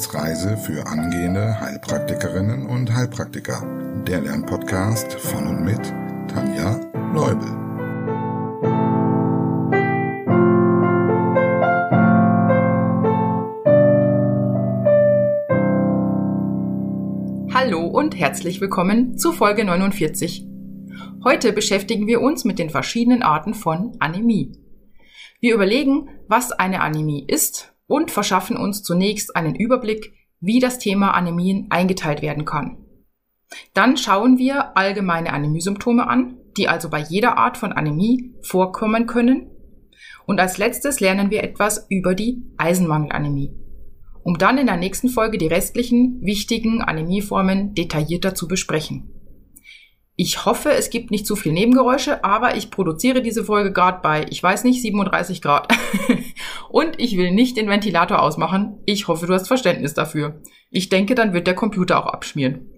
Wissensreise für angehende Heilpraktikerinnen und Heilpraktiker. Der Lernpodcast von und mit Tanja Leubel. Hallo und herzlich willkommen zu Folge 49. Heute beschäftigen wir uns mit den verschiedenen Arten von Anämie. Wir überlegen, was eine Anämie ist und verschaffen uns zunächst einen Überblick, wie das Thema Anämien eingeteilt werden kann. Dann schauen wir allgemeine Anämiesymptome an, die also bei jeder Art von Anämie vorkommen können. Und als letztes lernen wir etwas über die Eisenmangelanämie, um dann in der nächsten Folge die restlichen wichtigen Anämieformen detaillierter zu besprechen. Ich hoffe, es gibt nicht zu viel Nebengeräusche, aber ich produziere diese Folge gerade bei, ich weiß nicht, 37 Grad. Und ich will nicht den Ventilator ausmachen. Ich hoffe, du hast Verständnis dafür. Ich denke, dann wird der Computer auch abschmieren.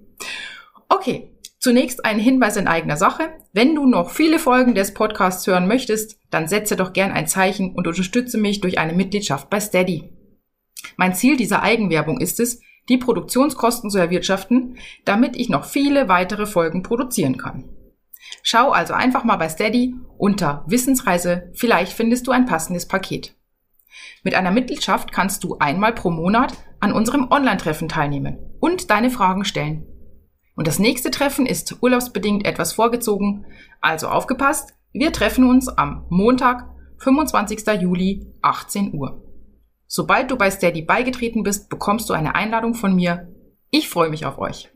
Okay, zunächst ein Hinweis in eigener Sache. Wenn du noch viele Folgen des Podcasts hören möchtest, dann setze doch gern ein Zeichen und unterstütze mich durch eine Mitgliedschaft bei Steady. Mein Ziel dieser Eigenwerbung ist es, die Produktionskosten zu erwirtschaften, damit ich noch viele weitere Folgen produzieren kann. Schau also einfach mal bei Steady unter Wissensreise, vielleicht findest du ein passendes Paket. Mit einer Mitgliedschaft kannst du einmal pro Monat an unserem Online-Treffen teilnehmen und deine Fragen stellen. Und das nächste Treffen ist urlaubsbedingt etwas vorgezogen, also aufgepasst, wir treffen uns am Montag, 25. Juli, 18 Uhr. Sobald du bei Steady beigetreten bist, bekommst du eine Einladung von mir. Ich freue mich auf euch.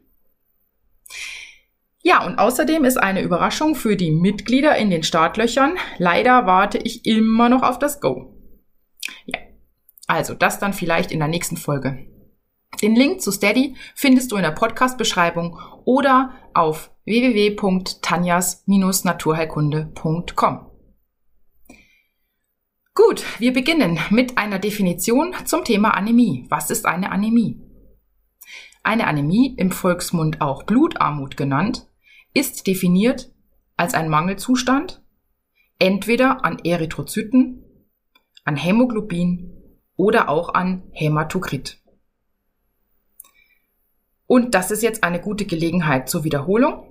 Ja, und außerdem ist eine Überraschung für die Mitglieder in den Startlöchern. Leider warte ich immer noch auf das Go. Ja, also das dann vielleicht in der nächsten Folge. Den Link zu Steady findest du in der Podcast-Beschreibung oder auf www.tanjas-naturheilkunde.com. Gut, wir beginnen mit einer Definition zum Thema Anämie. Was ist eine Anämie? Eine Anämie, im Volksmund auch Blutarmut genannt, ist definiert als ein Mangelzustand, entweder an Erythrozyten, an Hämoglobin oder auch an Hämatokrit. Und das ist jetzt eine gute Gelegenheit zur Wiederholung.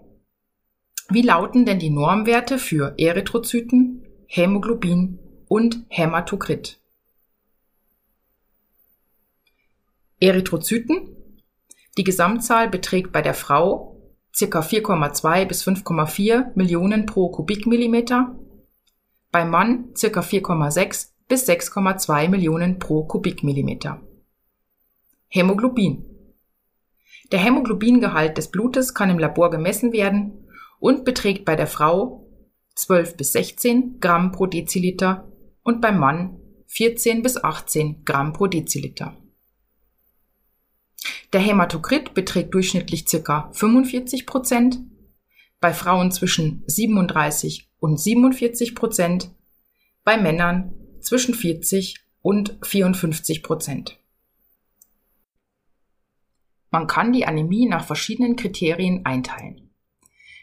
Wie lauten denn die Normwerte für Erythrozyten, Hämoglobin und Hämatokrit. Erythrozyten. Die Gesamtzahl beträgt bei der Frau ca. 4,2 bis 5,4 Millionen pro Kubikmillimeter, beim Mann ca. 4,6 bis 6,2 Millionen pro Kubikmillimeter. Hämoglobin. Der Hämoglobingehalt des Blutes kann im Labor gemessen werden und beträgt bei der Frau 12 bis 16 Gramm pro Deziliter und beim Mann 14 bis 18 Gramm pro Deziliter. Der Hämatokrit beträgt durchschnittlich ca. 45 Prozent, bei Frauen zwischen 37 und 47 Prozent, bei Männern zwischen 40 und 54 Prozent. Man kann die Anämie nach verschiedenen Kriterien einteilen.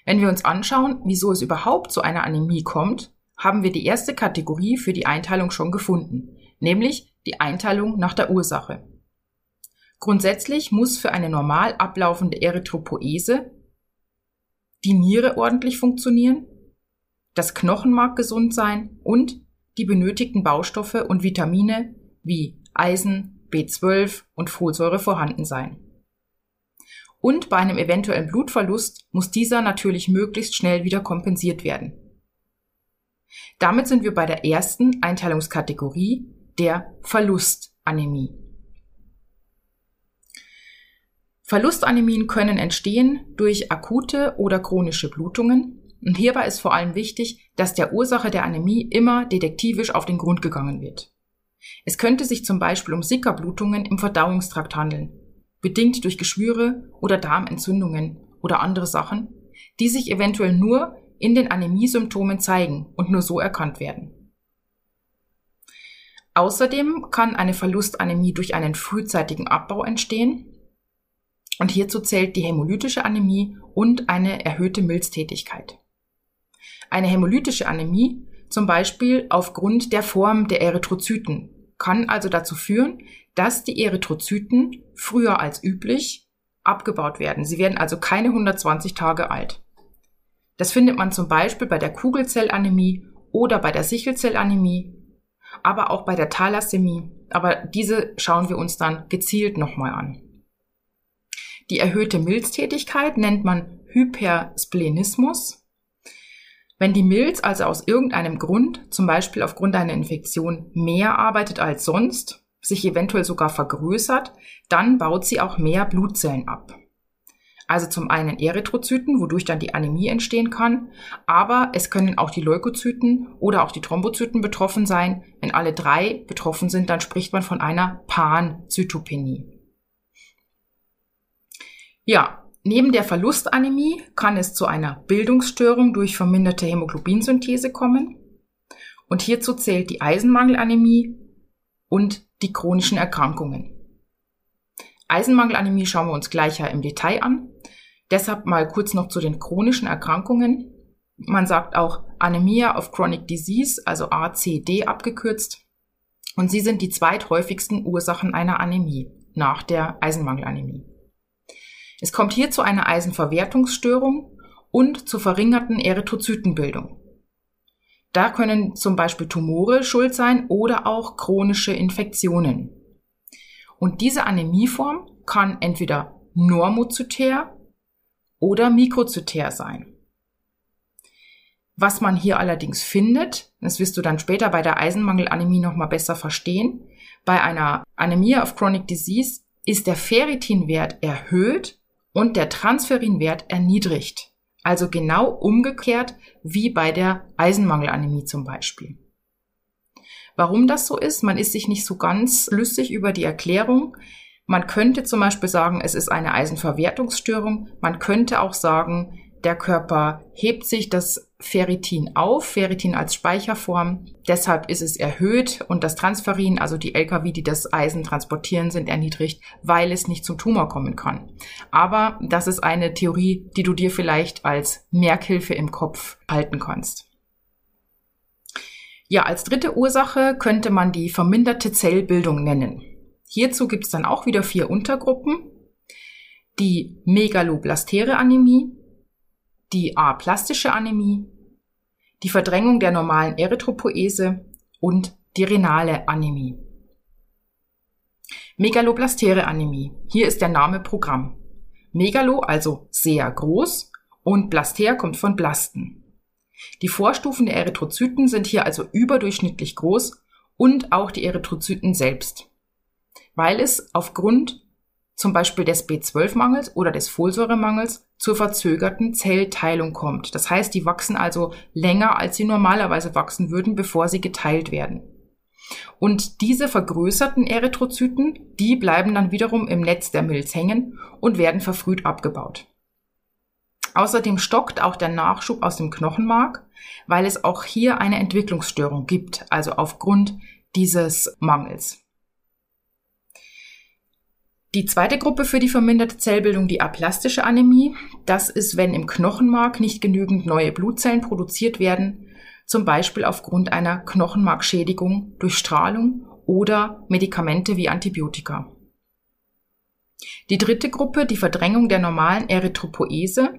Wenn wir uns anschauen, wieso es überhaupt zu einer Anämie kommt, haben wir die erste Kategorie für die Einteilung schon gefunden, nämlich die Einteilung nach der Ursache. Grundsätzlich muss für eine normal ablaufende Erythropoese die Niere ordentlich funktionieren, das Knochenmark gesund sein und die benötigten Baustoffe und Vitamine wie Eisen, B12 und Folsäure vorhanden sein. Und bei einem eventuellen Blutverlust muss dieser natürlich möglichst schnell wieder kompensiert werden. Damit sind wir bei der ersten Einteilungskategorie der Verlustanämie. Verlustanämien können entstehen durch akute oder chronische Blutungen. Und hierbei ist vor allem wichtig, dass der Ursache der Anämie immer detektivisch auf den Grund gegangen wird. Es könnte sich zum Beispiel um Sickerblutungen im Verdauungstrakt handeln, bedingt durch Geschwüre oder Darmentzündungen oder andere Sachen, die sich eventuell nur in den Anämiesymptomen zeigen und nur so erkannt werden. Außerdem kann eine Verlustanämie durch einen frühzeitigen Abbau entstehen. Und hierzu zählt die hämolytische Anämie und eine erhöhte Milztätigkeit. Eine hämolytische Anämie, zum Beispiel aufgrund der Form der Erythrozyten, kann also dazu führen, dass die Erythrozyten früher als üblich abgebaut werden. Sie werden also keine 120 Tage alt. Das findet man zum Beispiel bei der Kugelzellanämie oder bei der Sichelzellanämie, aber auch bei der Thalassämie. Aber diese schauen wir uns dann gezielt nochmal an. Die erhöhte Milztätigkeit nennt man Hypersplenismus. Wenn die Milz also aus irgendeinem Grund, zum Beispiel aufgrund einer Infektion, mehr arbeitet als sonst, sich eventuell sogar vergrößert, dann baut sie auch mehr Blutzellen ab. Also zum einen Erythrozyten, wodurch dann die Anämie entstehen kann, aber es können auch die Leukozyten oder auch die Thrombozyten betroffen sein. Wenn alle drei betroffen sind, dann spricht man von einer Panzytopenie. Ja, neben der Verlustanämie kann es zu einer Bildungsstörung durch verminderte Hämoglobinsynthese kommen. Und hierzu zählt die Eisenmangelanämie und die chronischen Erkrankungen. Eisenmangelanämie schauen wir uns gleich ja im Detail an. Deshalb mal kurz noch zu den chronischen Erkrankungen. Man sagt auch Anemia of Chronic Disease, also ACD abgekürzt. Und sie sind die zweithäufigsten Ursachen einer Anämie nach der Eisenmangelanämie. Es kommt hier zu einer Eisenverwertungsstörung und zur verringerten Erythrozytenbildung. Da können zum Beispiel Tumore schuld sein oder auch chronische Infektionen. Und diese Anämieform kann entweder normozytär oder mikrozytär sein. Was man hier allerdings findet, das wirst du dann später bei der Eisenmangelanämie nochmal besser verstehen, bei einer Anämie of Chronic Disease ist der Ferritinwert erhöht und der Transferinwert erniedrigt. Also genau umgekehrt wie bei der Eisenmangelanämie zum Beispiel. Warum das so ist, man ist sich nicht so ganz schlüssig über die Erklärung. Man könnte zum Beispiel sagen, es ist eine Eisenverwertungsstörung. Man könnte auch sagen, der Körper hebt sich das Ferritin auf, Ferritin als Speicherform. Deshalb ist es erhöht und das Transferin, also die LKW, die das Eisen transportieren, sind erniedrigt, weil es nicht zum Tumor kommen kann. Aber das ist eine Theorie, die du dir vielleicht als Merkhilfe im Kopf halten kannst. Ja, als dritte Ursache könnte man die verminderte Zellbildung nennen. Hierzu gibt es dann auch wieder vier Untergruppen. Die Megaloblastere Anämie, die aplastische Anämie, die Verdrängung der normalen Erythropoese und die renale Anämie. Megaloblastere Anämie. Hier ist der Name Programm. Megalo also sehr groß und Blaster kommt von Blasten. Die Vorstufen der Erythrozyten sind hier also überdurchschnittlich groß und auch die Erythrozyten selbst, weil es aufgrund zum Beispiel des B12-Mangels oder des Folsäuremangels zur verzögerten Zellteilung kommt. Das heißt, die wachsen also länger, als sie normalerweise wachsen würden, bevor sie geteilt werden. Und diese vergrößerten Erythrozyten, die bleiben dann wiederum im Netz der Milz hängen und werden verfrüht abgebaut. Außerdem stockt auch der Nachschub aus dem Knochenmark, weil es auch hier eine Entwicklungsstörung gibt, also aufgrund dieses Mangels. Die zweite Gruppe für die verminderte Zellbildung, die aplastische Anämie, das ist, wenn im Knochenmark nicht genügend neue Blutzellen produziert werden, zum Beispiel aufgrund einer Knochenmarkschädigung durch Strahlung oder Medikamente wie Antibiotika. Die dritte Gruppe, die Verdrängung der normalen Erythropoese,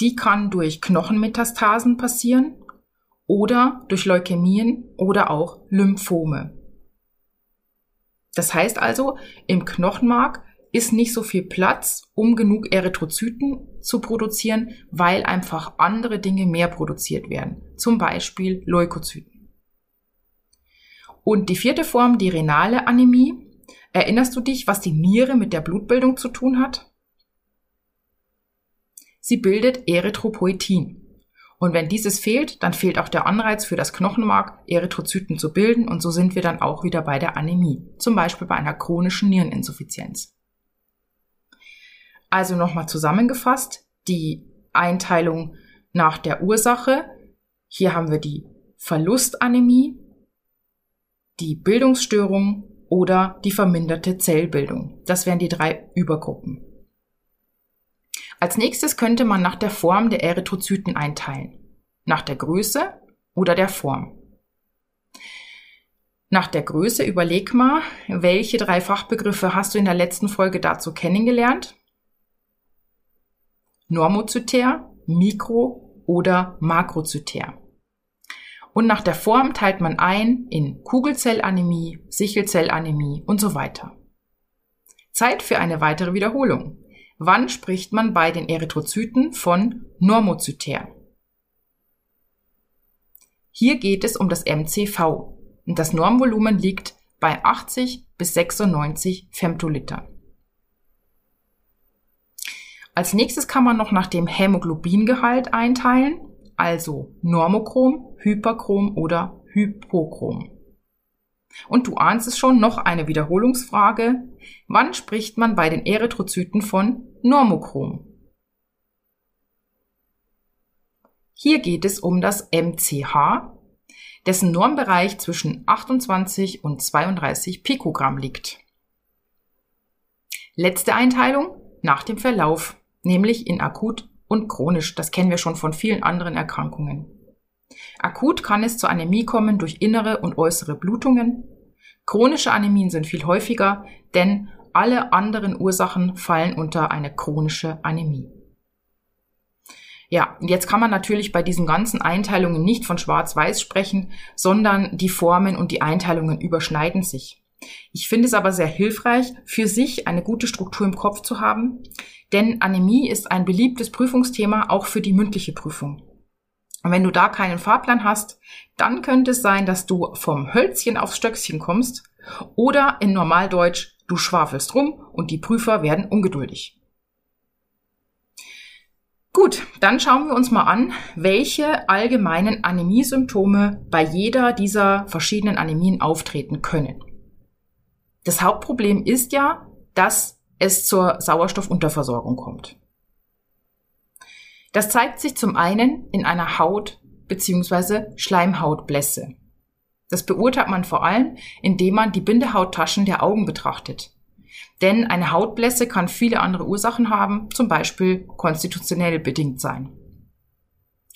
die kann durch Knochenmetastasen passieren oder durch Leukämien oder auch Lymphome. Das heißt also, im Knochenmark ist nicht so viel Platz, um genug Erythrozyten zu produzieren, weil einfach andere Dinge mehr produziert werden. Zum Beispiel Leukozyten. Und die vierte Form, die renale Anämie. Erinnerst du dich, was die Niere mit der Blutbildung zu tun hat? Sie bildet Erythropoetin. Und wenn dieses fehlt, dann fehlt auch der Anreiz für das Knochenmark, Erythrozyten zu bilden und so sind wir dann auch wieder bei der Anämie, zum Beispiel bei einer chronischen Niereninsuffizienz. Also nochmal zusammengefasst, die Einteilung nach der Ursache. Hier haben wir die Verlustanämie, die Bildungsstörung oder die verminderte Zellbildung. Das wären die drei Übergruppen. Als nächstes könnte man nach der Form der Erythrozyten einteilen. Nach der Größe oder der Form. Nach der Größe überleg mal, welche drei Fachbegriffe hast du in der letzten Folge dazu kennengelernt? Normozytär, Mikro- oder Makrozytär. Und nach der Form teilt man ein in Kugelzellanämie, Sichelzellanämie und so weiter. Zeit für eine weitere Wiederholung. Wann spricht man bei den Erythrozyten von Normozytär? Hier geht es um das MCV und das Normvolumen liegt bei 80 bis 96 Femtoliter. Als nächstes kann man noch nach dem Hämoglobingehalt einteilen, also Normochrom, Hyperchrom oder Hypochrom. Und du ahnst es schon, noch eine Wiederholungsfrage. Wann spricht man bei den Erythrozyten von Normochrom? Hier geht es um das MCH, dessen Normbereich zwischen 28 und 32 Pikogramm liegt. Letzte Einteilung nach dem Verlauf, nämlich in akut und chronisch. Das kennen wir schon von vielen anderen Erkrankungen. Akut kann es zur Anämie kommen durch innere und äußere Blutungen. Chronische Anämien sind viel häufiger, denn alle anderen Ursachen fallen unter eine chronische Anämie. Ja, jetzt kann man natürlich bei diesen ganzen Einteilungen nicht von Schwarz-Weiß sprechen, sondern die Formen und die Einteilungen überschneiden sich. Ich finde es aber sehr hilfreich, für sich eine gute Struktur im Kopf zu haben, denn Anämie ist ein beliebtes Prüfungsthema auch für die mündliche Prüfung. Und wenn du da keinen Fahrplan hast, dann könnte es sein, dass du vom Hölzchen aufs Stöckchen kommst oder in Normaldeutsch, du schwafelst rum und die Prüfer werden ungeduldig. Gut, dann schauen wir uns mal an, welche allgemeinen Anämiesymptome bei jeder dieser verschiedenen Anämien auftreten können. Das Hauptproblem ist ja, dass es zur Sauerstoffunterversorgung kommt. Das zeigt sich zum einen in einer Haut- bzw. Schleimhautblässe. Das beurteilt man vor allem, indem man die Bindehauttaschen der Augen betrachtet. Denn eine Hautblässe kann viele andere Ursachen haben, zum Beispiel konstitutionell bedingt sein.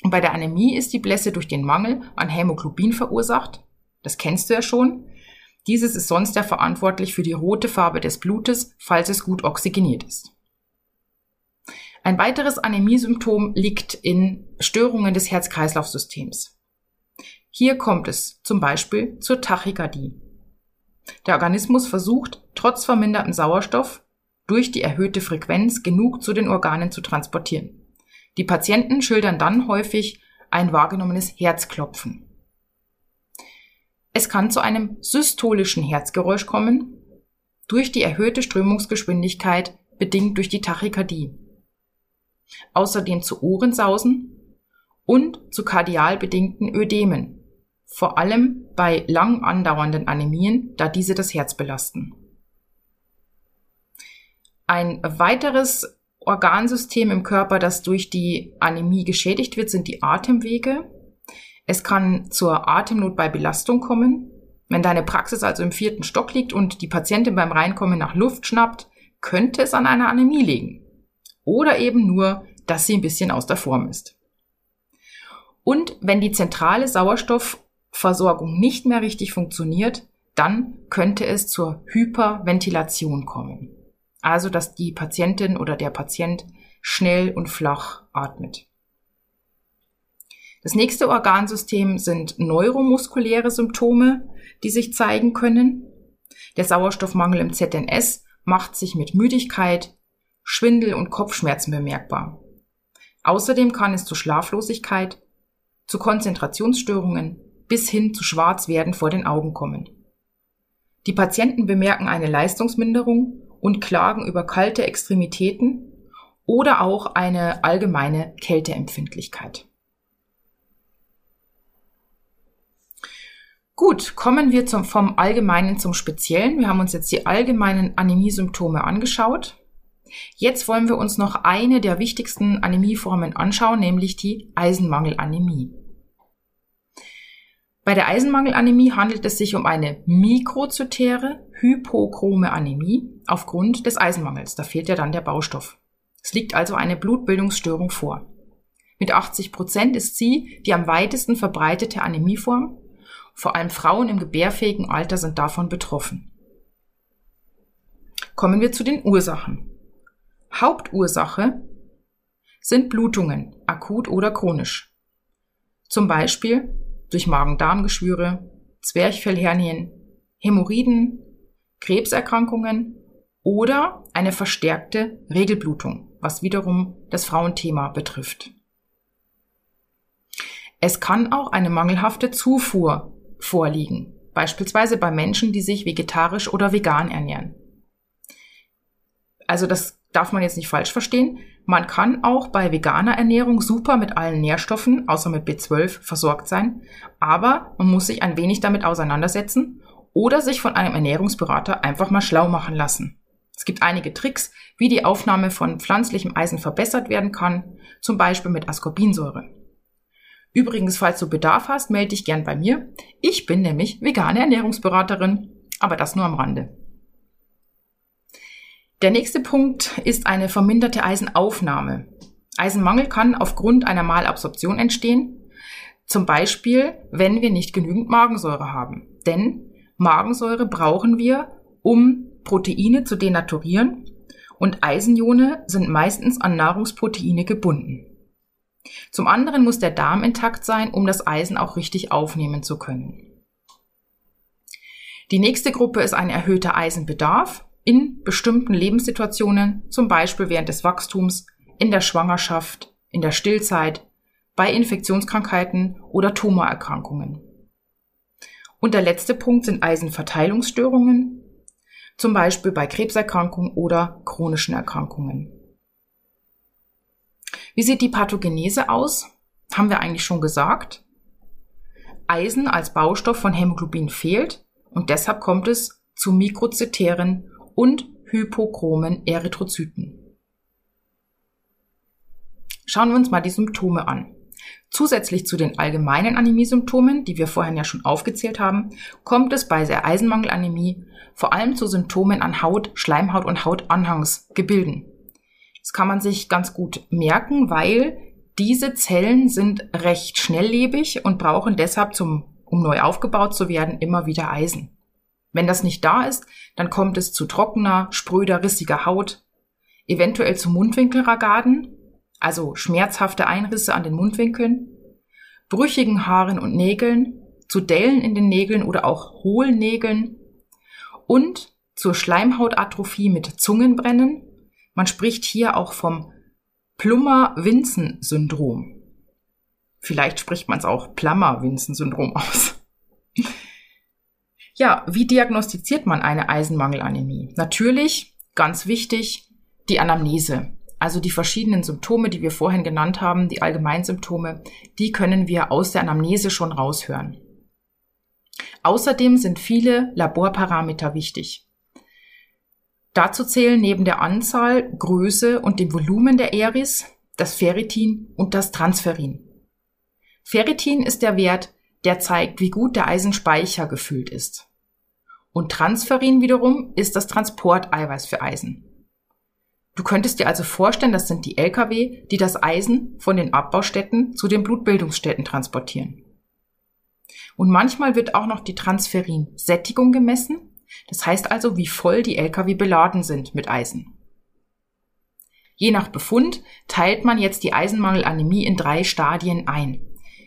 Und bei der Anämie ist die Blässe durch den Mangel an Hämoglobin verursacht. Das kennst du ja schon. Dieses ist sonst ja verantwortlich für die rote Farbe des Blutes, falls es gut oxygeniert ist. Ein weiteres Anämiesymptom liegt in Störungen des Herz-Kreislauf-Systems. Hier kommt es zum Beispiel zur Tachykardie. Der Organismus versucht, trotz vermindertem Sauerstoff durch die erhöhte Frequenz genug zu den Organen zu transportieren. Die Patienten schildern dann häufig ein wahrgenommenes Herzklopfen. Es kann zu einem systolischen Herzgeräusch kommen, durch die erhöhte Strömungsgeschwindigkeit bedingt durch die Tachykardie. Außerdem zu Ohrensausen und zu kardial bedingten Ödemen, vor allem bei lang andauernden Anämien, da diese das Herz belasten. Ein weiteres Organsystem im Körper, das durch die Anämie geschädigt wird, sind die Atemwege. Es kann zur Atemnot bei Belastung kommen. Wenn deine Praxis also im vierten Stock liegt und die Patientin beim Reinkommen nach Luft schnappt, könnte es an einer Anämie liegen. Oder eben nur, dass sie ein bisschen aus der Form ist. Und wenn die zentrale Sauerstoff Versorgung nicht mehr richtig funktioniert, dann könnte es zur Hyperventilation kommen. Also, dass die Patientin oder der Patient schnell und flach atmet. Das nächste Organsystem sind neuromuskuläre Symptome, die sich zeigen können. Der Sauerstoffmangel im ZNS macht sich mit Müdigkeit, Schwindel und Kopfschmerzen bemerkbar. Außerdem kann es zu Schlaflosigkeit, zu Konzentrationsstörungen, bis hin zu Schwarzwerden vor den Augen kommen. Die Patienten bemerken eine Leistungsminderung und klagen über kalte Extremitäten oder auch eine allgemeine Kälteempfindlichkeit. Gut, kommen wir zum, vom Allgemeinen zum Speziellen. Wir haben uns jetzt die allgemeinen Anämiesymptome angeschaut. Jetzt wollen wir uns noch eine der wichtigsten Anämieformen anschauen, nämlich die Eisenmangelanämie. Bei der Eisenmangelanämie handelt es sich um eine mikrozytäre hypochrome Anämie aufgrund des Eisenmangels. Da fehlt ja dann der Baustoff. Es liegt also eine Blutbildungsstörung vor. Mit 80 Prozent ist sie die am weitesten verbreitete Anämieform Vor allem Frauen im gebärfähigen Alter sind davon betroffen. Kommen wir zu den Ursachen. Hauptursache sind Blutungen, akut oder chronisch. Zum Beispiel durch Magen-Darm-Geschwüre, Zwerchfellhernien, Hämorrhoiden, Krebserkrankungen oder eine verstärkte Regelblutung, was wiederum das Frauenthema betrifft. Es kann auch eine mangelhafte Zufuhr vorliegen, beispielsweise bei Menschen, die sich vegetarisch oder vegan ernähren. Also das darf man jetzt nicht falsch verstehen. Man kann auch bei veganer Ernährung super mit allen Nährstoffen, außer mit B12, versorgt sein, aber man muss sich ein wenig damit auseinandersetzen oder sich von einem Ernährungsberater einfach mal schlau machen lassen. Es gibt einige Tricks, wie die Aufnahme von pflanzlichem Eisen verbessert werden kann, zum Beispiel mit Ascorbinsäure. Übrigens, falls du Bedarf hast, melde dich gern bei mir. Ich bin nämlich vegane Ernährungsberaterin, aber das nur am Rande. Der nächste Punkt ist eine verminderte Eisenaufnahme. Eisenmangel kann aufgrund einer Malabsorption entstehen, zum Beispiel, wenn wir nicht genügend Magensäure haben. Denn Magensäure brauchen wir, um Proteine zu denaturieren und Eisenione sind meistens an Nahrungsproteine gebunden. Zum anderen muss der Darm intakt sein, um das Eisen auch richtig aufnehmen zu können. Die nächste Gruppe ist ein erhöhter Eisenbedarf in bestimmten Lebenssituationen, zum Beispiel während des Wachstums, in der Schwangerschaft, in der Stillzeit, bei Infektionskrankheiten oder Tumorerkrankungen. Und der letzte Punkt sind Eisenverteilungsstörungen, zum Beispiel bei Krebserkrankungen oder chronischen Erkrankungen. Wie sieht die Pathogenese aus? Haben wir eigentlich schon gesagt. Eisen als Baustoff von Hämoglobin fehlt und deshalb kommt es zu mikrozytären und hypochromen Erythrozyten. Schauen wir uns mal die Symptome an. Zusätzlich zu den allgemeinen Anämiesymptomen, die wir vorhin ja schon aufgezählt haben, kommt es bei der Eisenmangelanämie vor allem zu Symptomen an Haut, Schleimhaut und Hautanhangsgebilden. Das kann man sich ganz gut merken, weil diese Zellen sind recht schnelllebig und brauchen deshalb zum, um neu aufgebaut zu werden, immer wieder Eisen. Wenn das nicht da ist, dann kommt es zu trockener, spröder, rissiger Haut, eventuell zu Mundwinkelragaden, also schmerzhafte Einrisse an den Mundwinkeln, brüchigen Haaren und Nägeln, zu Dellen in den Nägeln oder auch Hohlnägeln und zur Schleimhautatrophie mit Zungenbrennen. Man spricht hier auch vom Plummer-Vinzen-Syndrom. Vielleicht spricht man es auch Plummer-Vinzen-Syndrom aus. Ja, wie diagnostiziert man eine Eisenmangelanämie? Natürlich, ganz wichtig, die Anamnese. Also die verschiedenen Symptome, die wir vorhin genannt haben, die Allgemeinsymptome, die können wir aus der Anamnese schon raushören. Außerdem sind viele Laborparameter wichtig. Dazu zählen neben der Anzahl, Größe und dem Volumen der Eris das Ferritin und das Transferin. Ferritin ist der Wert, der zeigt, wie gut der Eisenspeicher gefüllt ist. Und Transferin wiederum ist das Transporteiweiß für Eisen. Du könntest dir also vorstellen, das sind die Lkw, die das Eisen von den Abbaustätten zu den Blutbildungsstätten transportieren. Und manchmal wird auch noch die Transferin-Sättigung gemessen. Das heißt also, wie voll die Lkw beladen sind mit Eisen. Je nach Befund teilt man jetzt die Eisenmangelanämie in drei Stadien ein.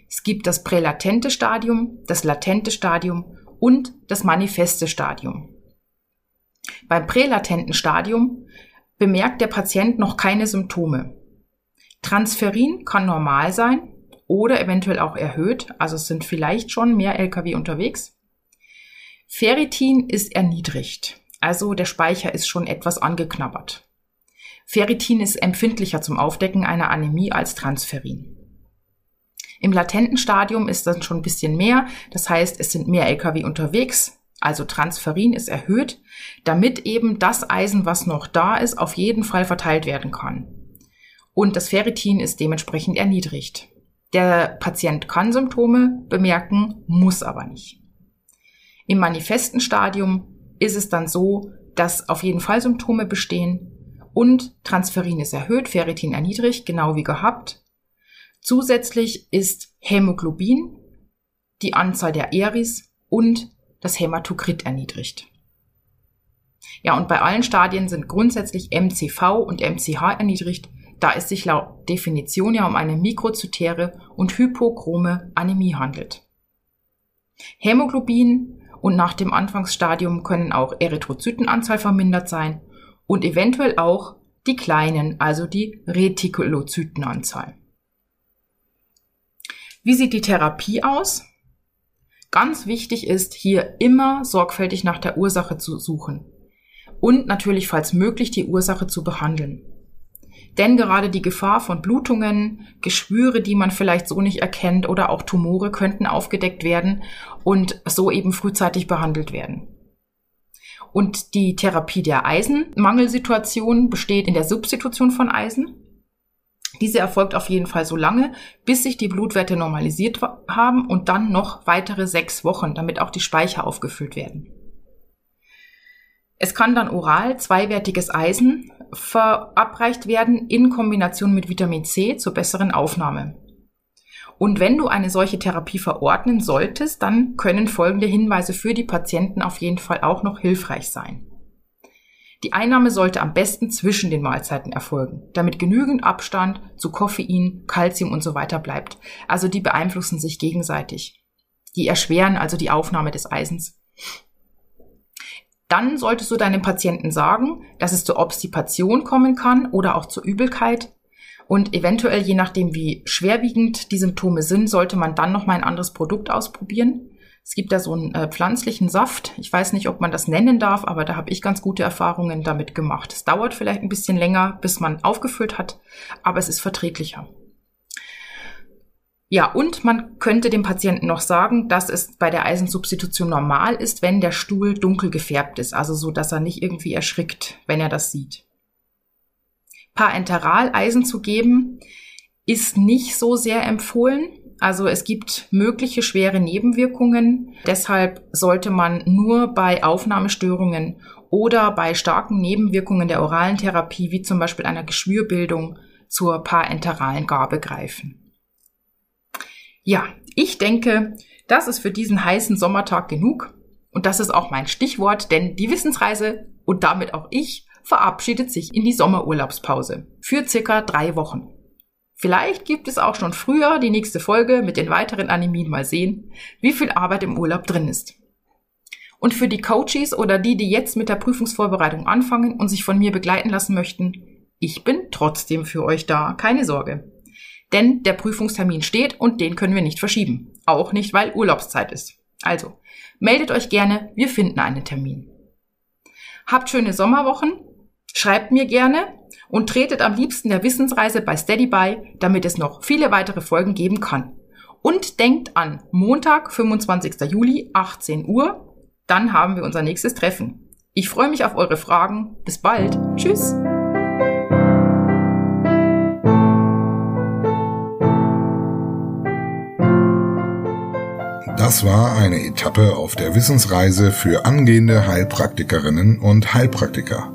Es gibt das prälatente Stadium, das latente Stadium und das manifeste Stadium. Beim prälatenten Stadium bemerkt der Patient noch keine Symptome. Transferin kann normal sein oder eventuell auch erhöht, also es sind vielleicht schon mehr Lkw unterwegs. Ferritin ist erniedrigt, also der Speicher ist schon etwas angeknabbert. Ferritin ist empfindlicher zum Aufdecken einer Anämie als Transferin. Im latenten Stadium ist dann schon ein bisschen mehr. Das heißt, es sind mehr Lkw unterwegs. Also Transferin ist erhöht, damit eben das Eisen, was noch da ist, auf jeden Fall verteilt werden kann. Und das Ferritin ist dementsprechend erniedrigt. Der Patient kann Symptome bemerken, muss aber nicht. Im manifesten Stadium ist es dann so, dass auf jeden Fall Symptome bestehen und Transferin ist erhöht, Ferritin erniedrigt, genau wie gehabt. Zusätzlich ist Hämoglobin die Anzahl der Eris und das Hämatokrit erniedrigt. Ja, und bei allen Stadien sind grundsätzlich MCV und MCH erniedrigt, da es sich laut Definition ja um eine mikrozytäre und hypochrome Anämie handelt. Hämoglobin und nach dem Anfangsstadium können auch Erythrozytenanzahl vermindert sein und eventuell auch die kleinen, also die Retikulozytenanzahl. Wie sieht die Therapie aus? Ganz wichtig ist, hier immer sorgfältig nach der Ursache zu suchen und natürlich, falls möglich, die Ursache zu behandeln. Denn gerade die Gefahr von Blutungen, Geschwüre, die man vielleicht so nicht erkennt oder auch Tumore könnten aufgedeckt werden und so eben frühzeitig behandelt werden. Und die Therapie der Eisenmangelsituation besteht in der Substitution von Eisen. Diese erfolgt auf jeden Fall so lange, bis sich die Blutwerte normalisiert haben und dann noch weitere sechs Wochen, damit auch die Speicher aufgefüllt werden. Es kann dann oral zweiwertiges Eisen verabreicht werden in Kombination mit Vitamin C zur besseren Aufnahme. Und wenn du eine solche Therapie verordnen solltest, dann können folgende Hinweise für die Patienten auf jeden Fall auch noch hilfreich sein. Die Einnahme sollte am besten zwischen den Mahlzeiten erfolgen, damit genügend Abstand zu Koffein, Kalzium und so weiter bleibt. Also die beeinflussen sich gegenseitig. Die erschweren also die Aufnahme des Eisens. Dann solltest du deinem Patienten sagen, dass es zur Obstipation kommen kann oder auch zur Übelkeit. Und eventuell, je nachdem, wie schwerwiegend die Symptome sind, sollte man dann noch mal ein anderes Produkt ausprobieren. Es gibt da so einen äh, pflanzlichen Saft. Ich weiß nicht, ob man das nennen darf, aber da habe ich ganz gute Erfahrungen damit gemacht. Es dauert vielleicht ein bisschen länger, bis man aufgefüllt hat, aber es ist verträglicher. Ja, und man könnte dem Patienten noch sagen, dass es bei der Eisensubstitution normal ist, wenn der Stuhl dunkel gefärbt ist, also so, dass er nicht irgendwie erschrickt, wenn er das sieht. Parenteral Eisen zu geben ist nicht so sehr empfohlen. Also es gibt mögliche schwere Nebenwirkungen. Deshalb sollte man nur bei Aufnahmestörungen oder bei starken Nebenwirkungen der oralen Therapie, wie zum Beispiel einer Geschwürbildung, zur parenteralen Gabe greifen. Ja, ich denke, das ist für diesen heißen Sommertag genug. Und das ist auch mein Stichwort, denn die Wissensreise und damit auch ich verabschiedet sich in die Sommerurlaubspause für circa drei Wochen. Vielleicht gibt es auch schon früher die nächste Folge mit den weiteren Animien mal sehen, wie viel Arbeit im Urlaub drin ist. Und für die Coaches oder die, die jetzt mit der Prüfungsvorbereitung anfangen und sich von mir begleiten lassen möchten, ich bin trotzdem für euch da, keine Sorge. Denn der Prüfungstermin steht und den können wir nicht verschieben. Auch nicht, weil Urlaubszeit ist. Also, meldet euch gerne, wir finden einen Termin. Habt schöne Sommerwochen, schreibt mir gerne und tretet am liebsten der Wissensreise bei Steady bei, damit es noch viele weitere Folgen geben kann. Und denkt an Montag, 25. Juli, 18 Uhr, dann haben wir unser nächstes Treffen. Ich freue mich auf eure Fragen. Bis bald. Tschüss. Das war eine Etappe auf der Wissensreise für angehende Heilpraktikerinnen und Heilpraktiker.